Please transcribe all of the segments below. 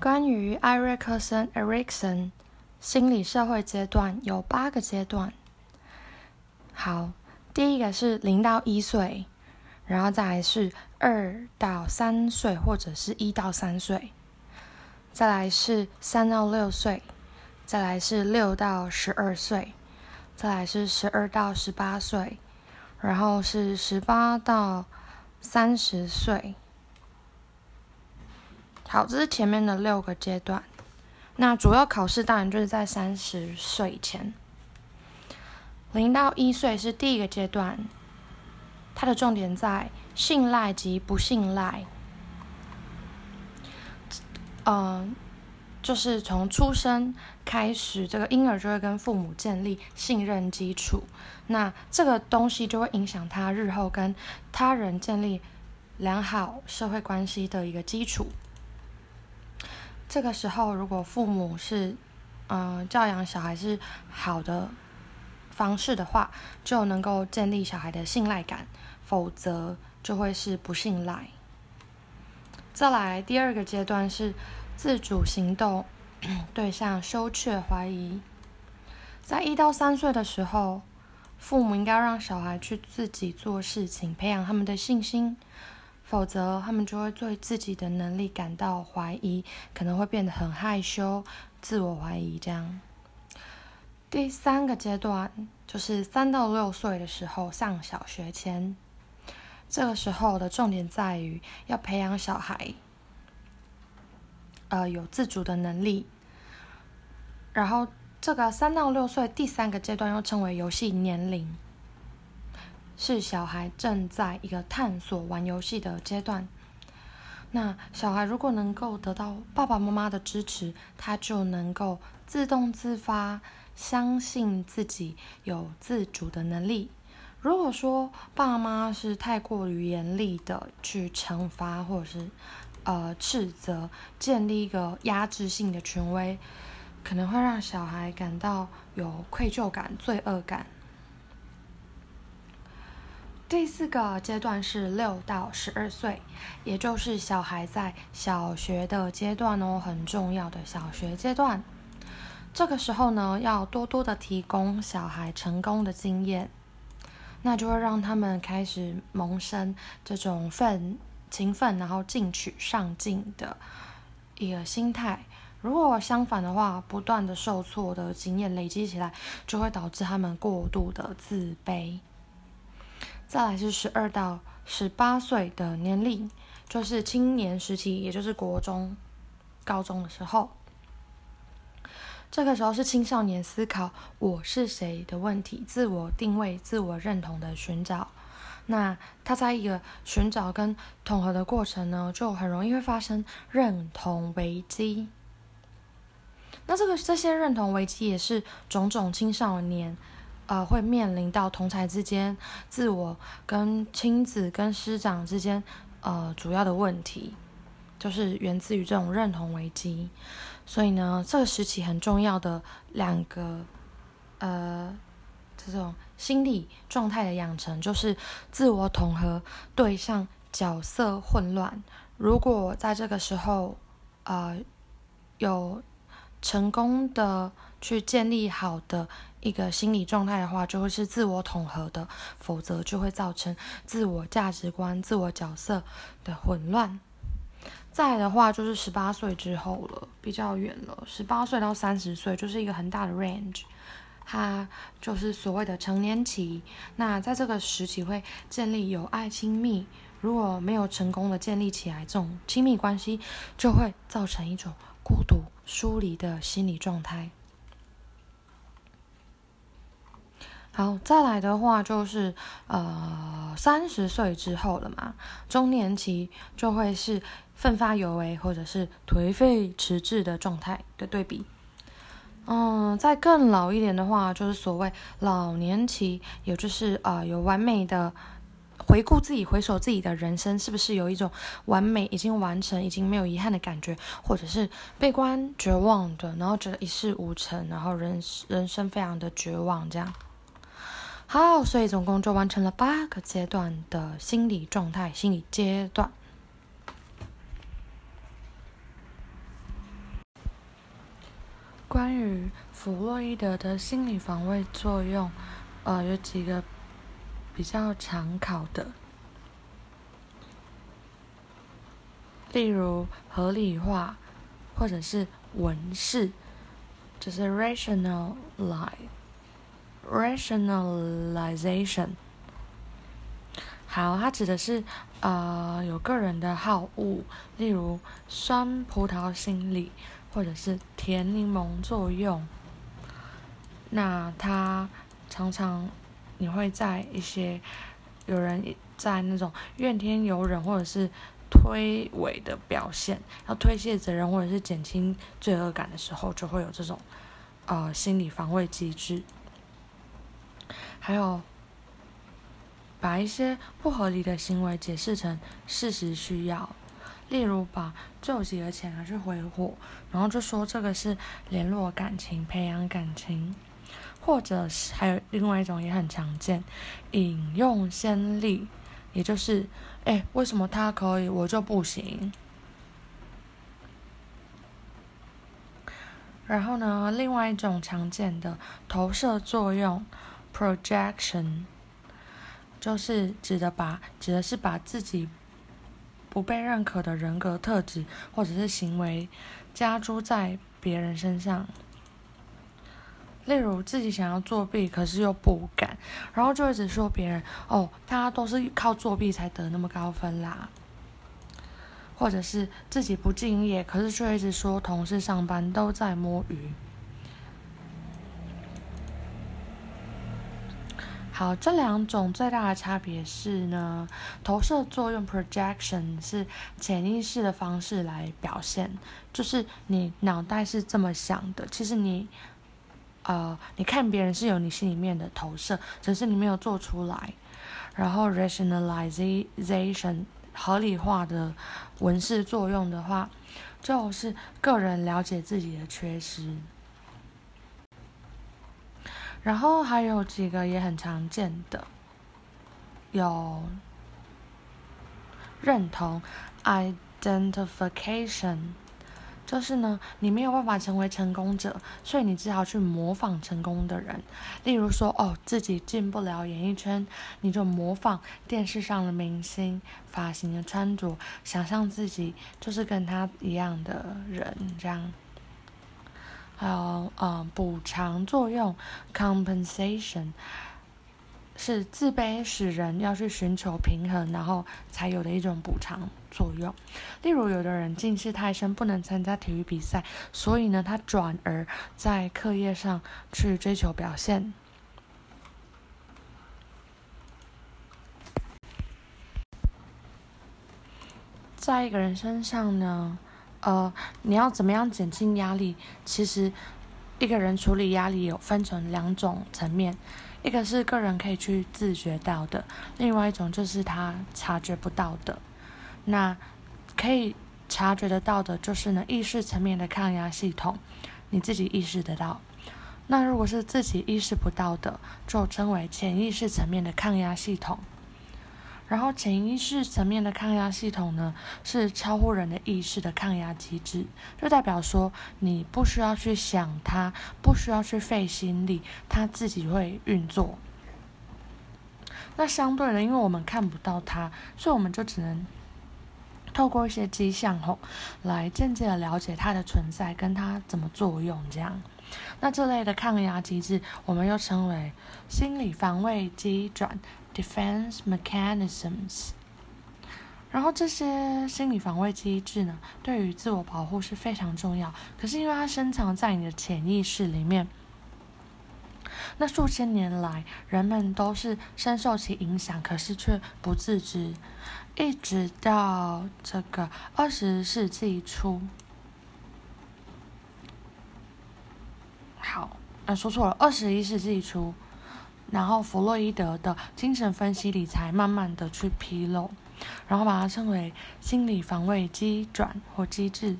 关于艾瑞克森 （Erikson） 心理社会阶段有八个阶段。好，第一个是零到一岁，然后再来是二到三岁或者是一到三岁，再来是三到六岁，再来是六到十二岁，再来是十二到十八岁，然后是十八到三十岁。好，这是前面的六个阶段。那主要考试当然就是在三十岁前，零到一岁是第一个阶段，它的重点在信赖及不信赖。嗯，就是从出生开始，这个婴儿就会跟父母建立信任基础，那这个东西就会影响他日后跟他人建立良好社会关系的一个基础。这个时候，如果父母是，嗯，教养小孩是好的方式的话，就能够建立小孩的信赖感；否则，就会是不信赖。再来，第二个阶段是自主行动对象羞怯怀疑。在一到三岁的时候，父母应该让小孩去自己做事情，培养他们的信心。否则，他们就会对自己的能力感到怀疑，可能会变得很害羞、自我怀疑。这样，第三个阶段就是三到六岁的时候，上小学前，这个时候的重点在于要培养小孩，呃，有自主的能力。然后，这个三到六岁第三个阶段又称为游戏年龄。是小孩正在一个探索玩游戏的阶段。那小孩如果能够得到爸爸妈妈的支持，他就能够自动自发，相信自己有自主的能力。如果说爸妈是太过于严厉的去惩罚或者是呃斥责，建立一个压制性的权威，可能会让小孩感到有愧疚感、罪恶感。第四个阶段是六到十二岁，也就是小孩在小学的阶段哦，很重要的小学阶段。这个时候呢，要多多的提供小孩成功的经验，那就会让他们开始萌生这种奋勤奋，然后进取上进的一个心态。如果相反的话，不断的受挫的经验累积起来，就会导致他们过度的自卑。再来是十二到十八岁的年龄，就是青年时期，也就是国中、高中的时候。这个时候是青少年思考“我是谁”的问题，自我定位、自我认同的寻找。那他在一个寻找跟统合的过程呢，就很容易会发生认同危机。那这个这些认同危机也是种种青少年。呃，会面临到同才之间、自我跟亲子跟师长之间，呃，主要的问题，就是源自于这种认同危机。所以呢，这个时期很重要的两个，呃，这种心理状态的养成，就是自我统合对象角色混乱。如果在这个时候，呃，有成功的去建立好的。一个心理状态的话，就会是自我统合的，否则就会造成自我价值观、自我角色的混乱。再的话，就是十八岁之后了，比较远了。十八岁到三十岁就是一个很大的 range，它就是所谓的成年期。那在这个时期会建立有爱亲密，如果没有成功的建立起来这种亲密关系，就会造成一种孤独、疏离的心理状态。好，再来的话就是呃三十岁之后了嘛，中年期就会是奋发有为或者是颓废迟滞的状态的对比。嗯，再更老一点的话，就是所谓老年期，也就是呃有完美的回顾自己、回首自己的人生，是不是有一种完美已经完成、已经没有遗憾的感觉，或者是悲观绝望的，然后觉得一事无成，然后人人生非常的绝望这样。好，所以总共就完成了八个阶段的心理状态、心理阶段。关于弗洛伊德的心理防卫作用，呃，有几个比较常考的，例如合理化，或者是文饰，就是 rationalize rationalization。好，它指的是呃有个人的好恶，例如酸葡萄心理。或者是甜柠檬作用，那它常常你会在一些有人在那种怨天尤人或者是推诿的表现，要推卸责任或者是减轻罪恶感的时候，就会有这种呃心理防卫机制，还有把一些不合理的行为解释成事实需要。例如把救急的钱拿去挥霍，然后就说这个是联络感情、培养感情，或者是还有另外一种也很常见，引用先例，也就是，哎，为什么他可以，我就不行？然后呢，另外一种常见的投射作用 （projection），就是指的把指的是把自己。不被认可的人格特质或者是行为加诸在别人身上，例如自己想要作弊，可是又不敢，然后就一直说别人哦，他都是靠作弊才得那么高分啦，或者是自己不敬业，可是却一直说同事上班都在摸鱼。好，这两种最大的差别是呢，投射作用 （projection） 是潜意识的方式来表现，就是你脑袋是这么想的，其实你，呃，你看别人是有你心里面的投射，只是你没有做出来。然后 rationalization 合理化的文式作用的话，就是个人了解自己的缺失。然后还有几个也很常见的，有认同 （identification），就是呢，你没有办法成为成功者，所以你只好去模仿成功的人。例如说，哦，自己进不了演艺圈，你就模仿电视上的明星发型的穿着，想象自己就是跟他一样的人，这样。还有呃补偿作用，compensation，是自卑使人要去寻求平衡，然后才有的一种补偿作用。例如，有的人近视太深，不能参加体育比赛，所以呢，他转而在课业上去追求表现。在一个人身上呢？呃，你要怎么样减轻压力？其实，一个人处理压力有分成两种层面，一个是个人可以去自觉到的，另外一种就是他察觉不到的。那可以察觉得到的，就是呢意识层面的抗压系统，你自己意识得到。那如果是自己意识不到的，就称为潜意识层面的抗压系统。然后潜意识层面的抗压系统呢，是超乎人的意识的抗压机制，就代表说你不需要去想它，不需要去费心力，它自己会运作。那相对的，因为我们看不到它，所以我们就只能透过一些迹象吼，来间接的了解它的存在跟它怎么作用这样。那这类的抗压机制，我们又称为心理防卫机转。Defense mechanisms，然后这些心理防卫机制呢，对于自我保护是非常重要。可是因为它深藏在你的潜意识里面，那数千年来人们都是深受其影响，可是却不自知，一直到这个二十世纪初，好，呃，说错了，二十一世纪初。然后弗洛伊德的精神分析里才慢慢的去披露，然后把它称为心理防卫机转或机制。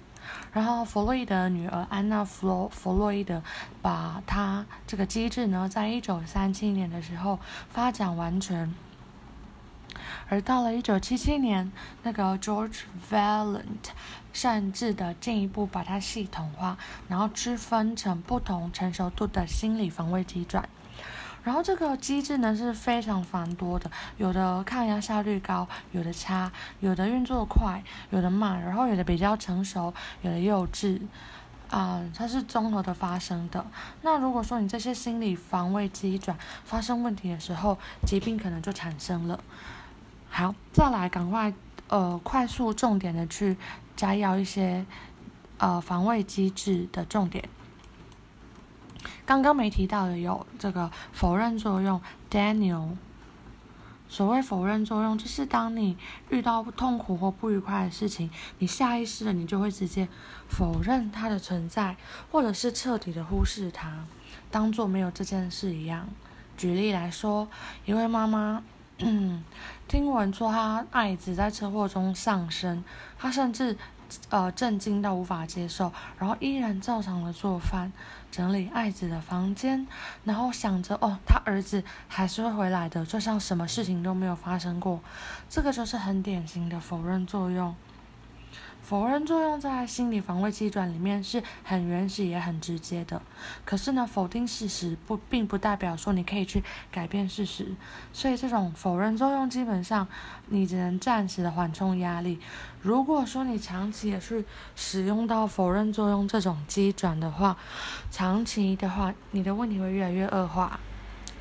然后弗洛伊德的女儿安娜弗洛弗洛伊德把他这个机制呢，在一九三七年的时候发展完全，而到了一九七七年，那个 George Valent 甚至的进一步把它系统化，然后区分成不同成熟度的心理防卫机转。然后这个机制呢是非常繁多的，有的抗压效率高，有的差，有的运作快，有的慢，然后有的比较成熟，有的幼稚，啊，它是综合的发生的。那如果说你这些心理防卫机转发生问题的时候，疾病可能就产生了。好，再来赶快呃快速重点的去摘要一些呃防卫机制的重点。刚刚没提到的有这个否认作用，Daniel。所谓否认作用，就是当你遇到痛苦或不愉快的事情，你下意识的你就会直接否认它的存在，或者是彻底的忽视它，当做没有这件事一样。举例来说，一位妈妈，听闻说她爱子在车祸中丧生，她甚至。呃，震惊到无法接受，然后依然照常的做饭，整理爱子的房间，然后想着哦，他儿子还是会回来的，就像什么事情都没有发生过。这个就是很典型的否认作用。否认作用在心理防卫机转里面是很原始也很直接的，可是呢，否定事实不并不代表说你可以去改变事实，所以这种否认作用基本上你只能暂时的缓冲压力。如果说你长期也去使用到否认作用这种机转的话，长期的话你的问题会越来越恶化，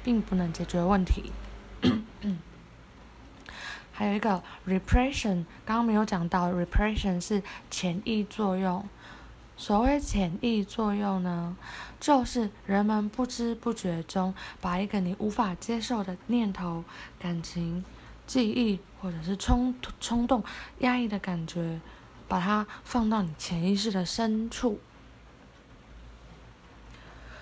并不能解决问题。嗯还有一个 repression，刚刚没有讲到，repression 是潜意作用。所谓潜意作用呢，就是人们不知不觉中把一个你无法接受的念头、感情、记忆或者是冲冲动、压抑的感觉，把它放到你潜意识的深处。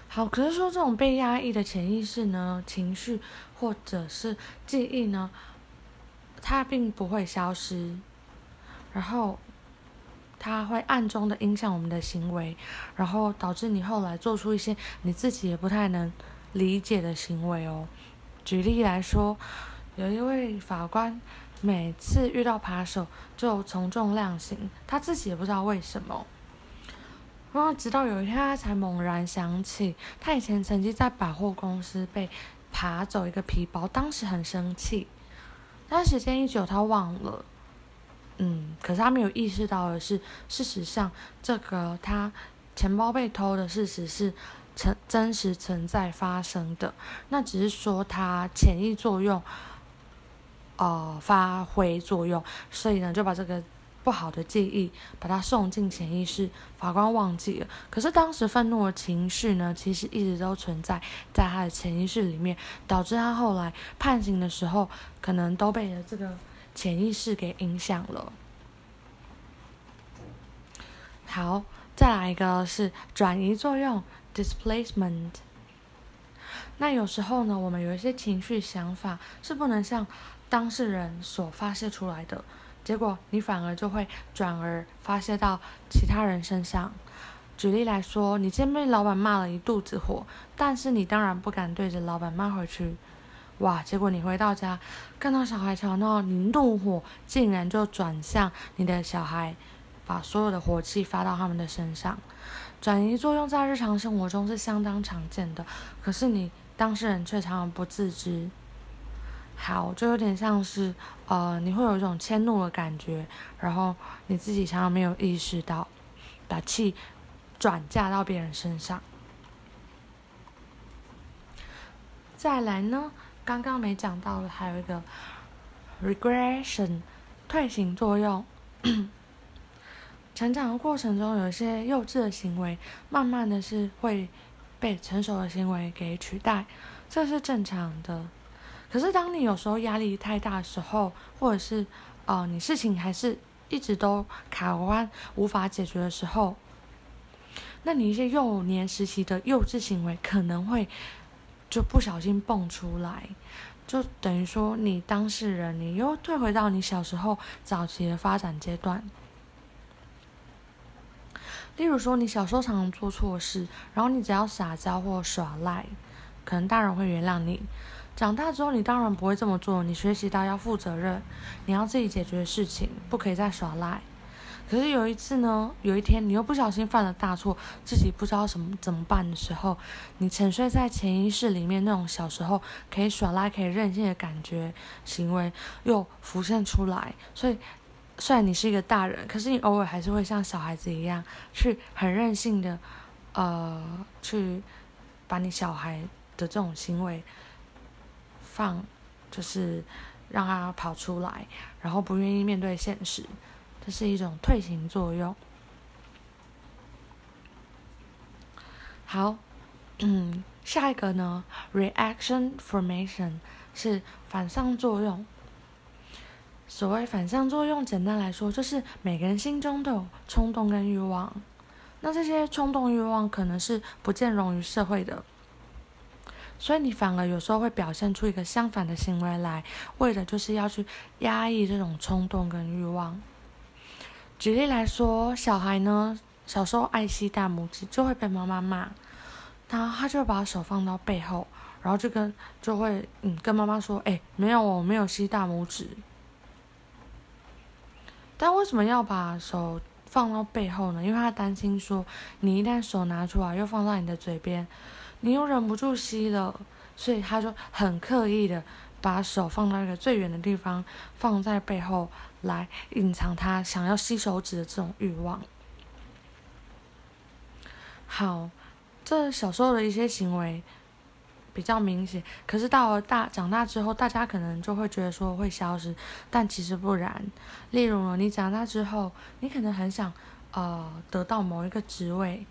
好，可是说这种被压抑的潜意识呢，情绪或者是记忆呢？它并不会消失，然后它会暗中的影响我们的行为，然后导致你后来做出一些你自己也不太能理解的行为哦。举例来说，有一位法官每次遇到扒手就从重量刑，他自己也不知道为什么，然后直到有一天他才猛然想起，他以前曾经在百货公司被扒走一个皮包，当时很生气。但时间一久，他忘了，嗯，可是他没有意识到的是，事实上，这个他钱包被偷的事实是存真实存在发生的，那只是说他潜意作用，呃，发挥作用，所以呢，就把这个。不好的记忆，把它送进潜意识，法官忘记了。可是当时愤怒的情绪呢，其实一直都存在在他的潜意识里面，导致他后来判刑的时候，可能都被这个潜意识给影响了。好，再来一个是转移作用 （displacement）。那有时候呢，我们有一些情绪想法是不能向当事人所发泄出来的。结果你反而就会转而发泄到其他人身上。举例来说，你今天被老板骂了一肚子火，但是你当然不敢对着老板骂回去。哇！结果你回到家，看到小孩吵闹，你怒火竟然就转向你的小孩，把所有的火气发到他们的身上。转移作用在日常生活中是相当常见的，可是你当事人却常常不自知。好，就有点像是，呃，你会有一种迁怒的感觉，然后你自己常常没有意识到，把气转嫁到别人身上。再来呢，刚刚没讲到的还有一个 regression，退行作用。成长的过程中，有一些幼稚的行为，慢慢的是会被成熟的行为给取代，这是正常的。可是，当你有时候压力太大的时候，或者是，呃，你事情还是一直都卡关无法解决的时候，那你一些幼年时期的幼稚行为可能会就不小心蹦出来，就等于说你当事人你又退回到你小时候早期的发展阶段。例如说，你小时候常常做错事，然后你只要撒娇或耍赖，可能大人会原谅你。长大之后，你当然不会这么做。你学习到要负责任，你要自己解决事情，不可以再耍赖。可是有一次呢，有一天你又不小心犯了大错，自己不知道什么怎么办的时候，你沉睡在潜意识里面那种小时候可以耍赖、可以任性的感觉、行为又浮现出来。所以，虽然你是一个大人，可是你偶尔还是会像小孩子一样，去很任性的，呃，去把你小孩的这种行为放，就是让他跑出来，然后不愿意面对现实。这是一种退行作用。好，嗯，下一个呢，reaction formation 是反向作用。所谓反向作用，简单来说，就是每个人心中都有冲动跟欲望。那这些冲动欲望可能是不见容于社会的，所以你反而有时候会表现出一个相反的行为来，为的就是要去压抑这种冲动跟欲望。举例来说，小孩呢，小时候爱吸大拇指，就会被妈妈骂，然后他就把手放到背后，然后就跟就会嗯跟妈妈说，哎，没有我没有吸大拇指。但为什么要把手放到背后呢？因为他担心说，你一旦手拿出来又放到你的嘴边，你又忍不住吸了，所以他就很刻意的。把手放到一个最远的地方，放在背后来隐藏他想要吸手指的这种欲望。好，这小时候的一些行为比较明显，可是到了大长大之后，大家可能就会觉得说会消失，但其实不然。例如，你长大之后，你可能很想呃得到某一个职位，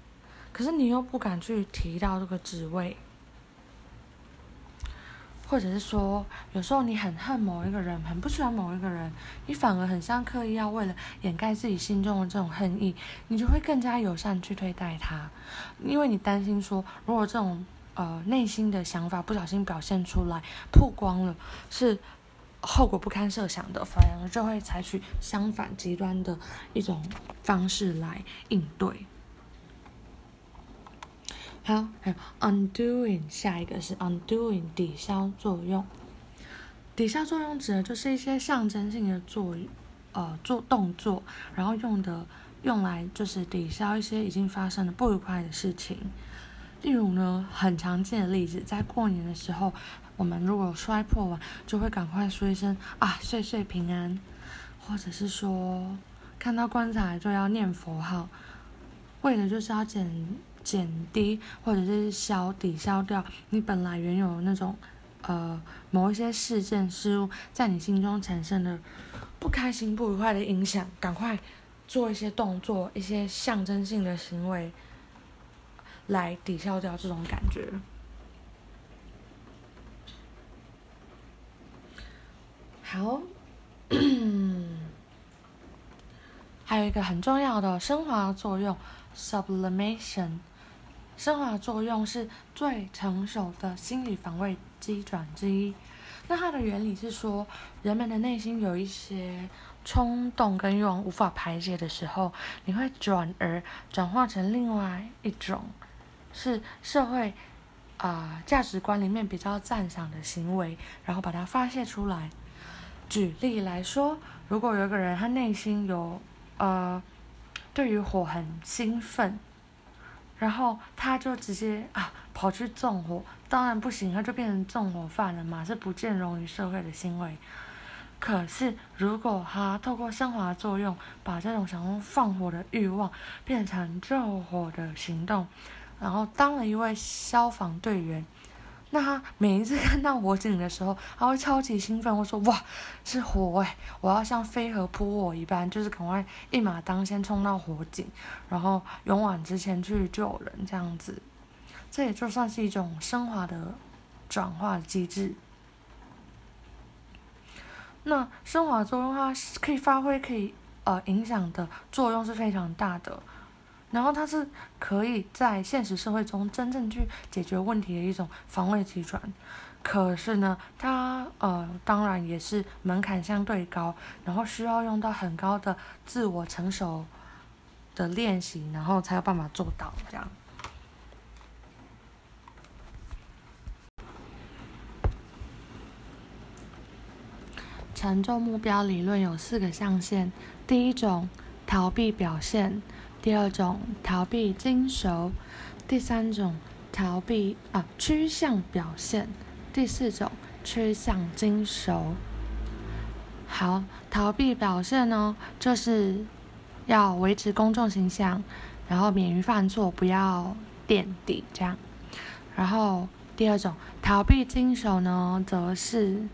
可是你又不敢去提到这个职位。或者是说，有时候你很恨某一个人，很不喜欢某一个人，你反而很像刻意要为了掩盖自己心中的这种恨意，你就会更加友善去对待他，因为你担心说，如果这种呃内心的想法不小心表现出来、曝光了，是后果不堪设想的，反而就会采取相反极端的一种方式来应对。好，还有 undoing，下一个是 undoing 抵消作用。抵消作用指的就是一些象征性的作，呃，做动作，然后用的用来就是抵消一些已经发生的不愉快的事情。例如呢，很常见的例子，在过年的时候，我们如果摔破碗，就会赶快说一声啊，岁岁平安，或者是说看到棺材就要念佛号，为的就是要减。减低或者是消抵消掉你本来原有那种，呃，某一些事件事物在你心中产生的不开心不愉快的影响，赶快做一些动作，一些象征性的行为，来抵消掉这种感觉。好，还有一个很重要的升华作用，sublimation。升华作用是最成熟的心理防卫机转之一。那它的原理是说，人们的内心有一些冲动跟欲望无法排解的时候，你会转而转化成另外一种，是社会啊价值观里面比较赞赏的行为，然后把它发泄出来。举例来说，如果有一个人他内心有呃对于火很兴奋。然后他就直接啊跑去纵火，当然不行，他就变成纵火犯了嘛，是不见容于社会的行为。可是如果他透过升华作用，把这种想用放火的欲望变成救火的行动，然后当了一位消防队员。那他每一次看到火警的时候，他会超级兴奋，会说：“哇，是火哎！我要像飞蛾扑火一般，就是赶快一马当先冲到火警，然后勇往直前去救人，这样子。这也就算是一种升华的转化机制。那升华作用它可以发挥，可以呃影响的作用是非常大的。”然后它是可以在现实社会中真正去解决问题的一种防卫机转，可是呢，它呃当然也是门槛相对高，然后需要用到很高的自我成熟的练习，然后才有办法做到这样。沉重目标理论有四个象限：第一种逃避表现，第二种逃避精熟，第三种逃避啊趋向表现，第四种趋向精熟。好，逃避表现呢，就是要维持公众形象，然后免于犯错，不要垫底这样。然后第二种逃避经手呢，则是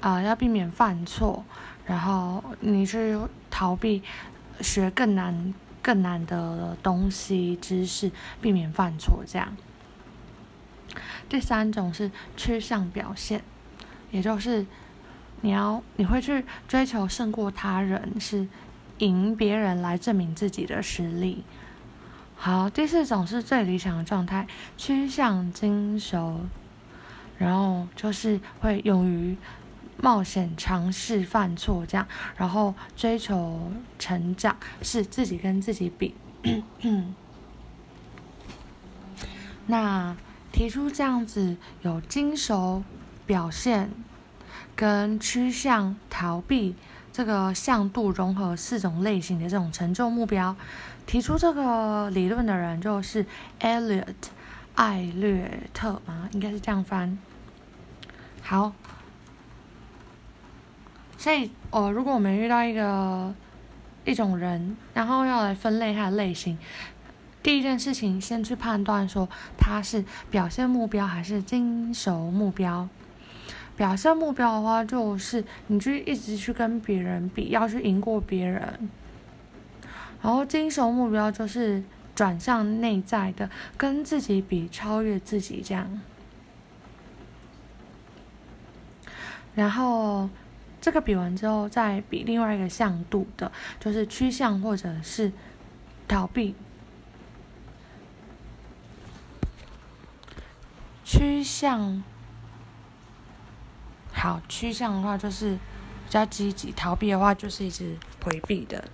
啊要避免犯错，然后你去逃避学更难更难的东西知识，避免犯错这样。第三种是趋向表现，也就是。你要你会去追求胜过他人，是赢别人来证明自己的实力。好，第四种是最理想的状态，趋向精熟，然后就是会勇于冒险、尝试、犯错这样，然后追求成长，是自己跟自己比。那提出这样子有精熟表现。跟趋向逃避这个向度融合四种类型的这种成就目标，提出这个理论的人就是 Elliot 艾略特嘛，应该是这样翻。好，所以哦，如果我们遇到一个一种人，然后要来分类他的类型，第一件事情先去判断说他是表现目标还是精熟目标。表现目标的话，就是你去一直去跟别人比，要去赢过别人。然后精熟目标就是转向内在的，跟自己比，超越自己这样。然后这个比完之后，再比另外一个向度的，就是趋向或者是逃避。趋向。好，趋向的话就是比较积极，逃避的话就是一直回避的。